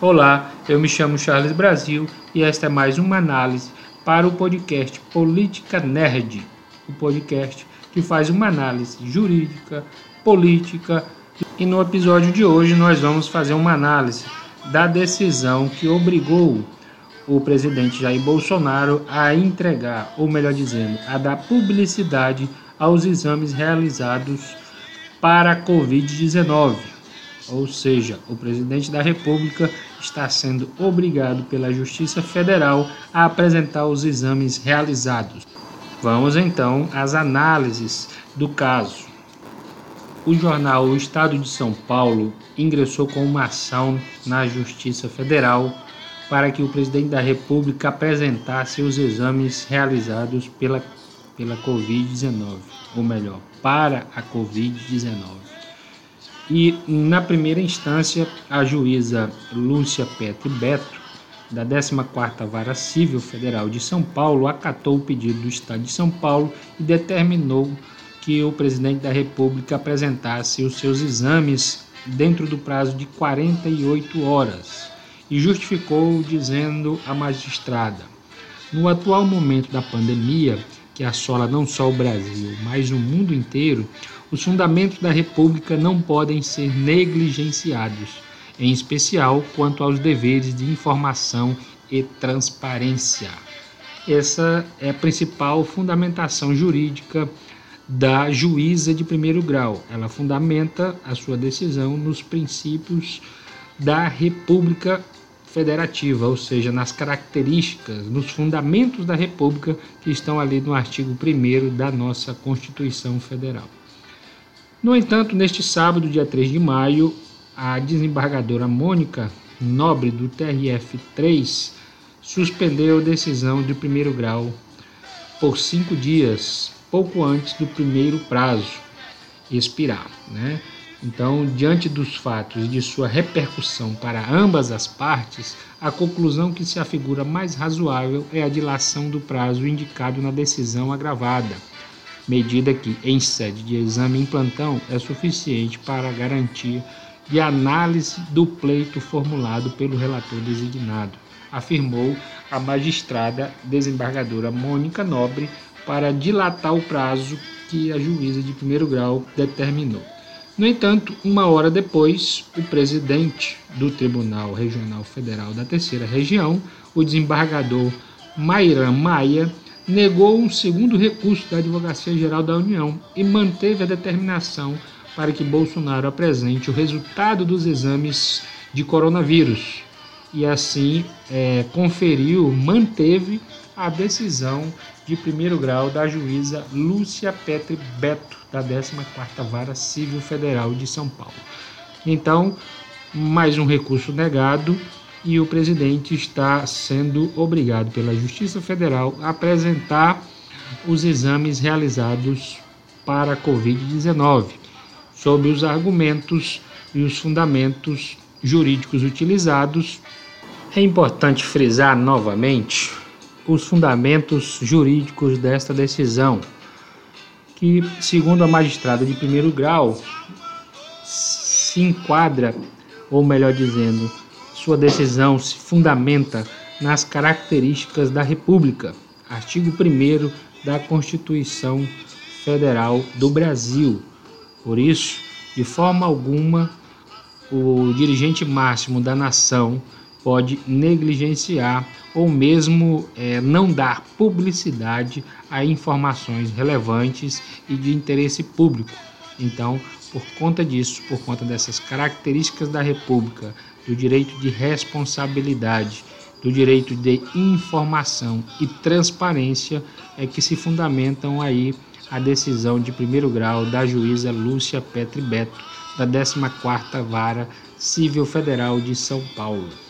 Olá, eu me chamo Charles Brasil e esta é mais uma análise para o podcast Política Nerd, o podcast que faz uma análise jurídica, política e no episódio de hoje nós vamos fazer uma análise da decisão que obrigou o presidente Jair Bolsonaro a entregar, ou melhor dizendo, a dar publicidade aos exames realizados para a Covid-19 ou seja, o presidente da República está sendo obrigado pela Justiça Federal a apresentar os exames realizados. Vamos então às análises do caso. O jornal O Estado de São Paulo ingressou com uma ação na Justiça Federal para que o presidente da República apresentasse os exames realizados pela, pela Covid-19, ou melhor, para a Covid-19. E na primeira instância, a juíza Lúcia Petri Beto, da 14ª Vara Civil Federal de São Paulo, acatou o pedido do Estado de São Paulo e determinou que o presidente da República apresentasse os seus exames dentro do prazo de 48 horas e justificou dizendo à magistrada: No atual momento da pandemia, que assola não só o Brasil, mas o mundo inteiro, os fundamentos da República não podem ser negligenciados, em especial quanto aos deveres de informação e transparência. Essa é a principal fundamentação jurídica da juíza de primeiro grau. Ela fundamenta a sua decisão nos princípios da República Federativa, ou seja, nas características, nos fundamentos da República que estão ali no artigo 1 da nossa Constituição Federal. No entanto, neste sábado, dia 3 de maio, a desembargadora Mônica Nobre do TRF3 suspendeu a decisão de primeiro grau por cinco dias, pouco antes do primeiro prazo expirar. Né? Então, diante dos fatos e de sua repercussão para ambas as partes, a conclusão que se afigura mais razoável é a dilação do prazo indicado na decisão agravada medida que, em sede de exame em plantão, é suficiente para garantir de análise do pleito formulado pelo relator designado, afirmou a magistrada desembargadora Mônica Nobre para dilatar o prazo que a juíza de primeiro grau determinou. No entanto, uma hora depois, o presidente do Tribunal Regional Federal da Terceira Região, o desembargador Mairan Maia, negou um segundo recurso da Advocacia Geral da União e manteve a determinação para que Bolsonaro apresente o resultado dos exames de coronavírus e assim é, conferiu, manteve a decisão de primeiro grau da juíza Lúcia Petri Beto, da 14ª Vara Civil Federal de São Paulo. Então, mais um recurso negado e o presidente está sendo obrigado pela Justiça Federal a apresentar os exames realizados para a Covid-19, sob os argumentos e os fundamentos jurídicos utilizados. É importante frisar novamente os fundamentos jurídicos desta decisão, que, segundo a magistrada de primeiro grau, se enquadra, ou melhor dizendo, sua decisão se fundamenta nas características da República, artigo 1 da Constituição Federal do Brasil. Por isso, de forma alguma, o dirigente máximo da nação pode negligenciar ou mesmo é, não dar publicidade a informações relevantes e de interesse público. Então, por conta disso, por conta dessas características da República, do direito de responsabilidade, do direito de informação e transparência é que se fundamentam aí a decisão de primeiro grau da juíza Lúcia Petri Beto, da 14ª Vara Civil Federal de São Paulo.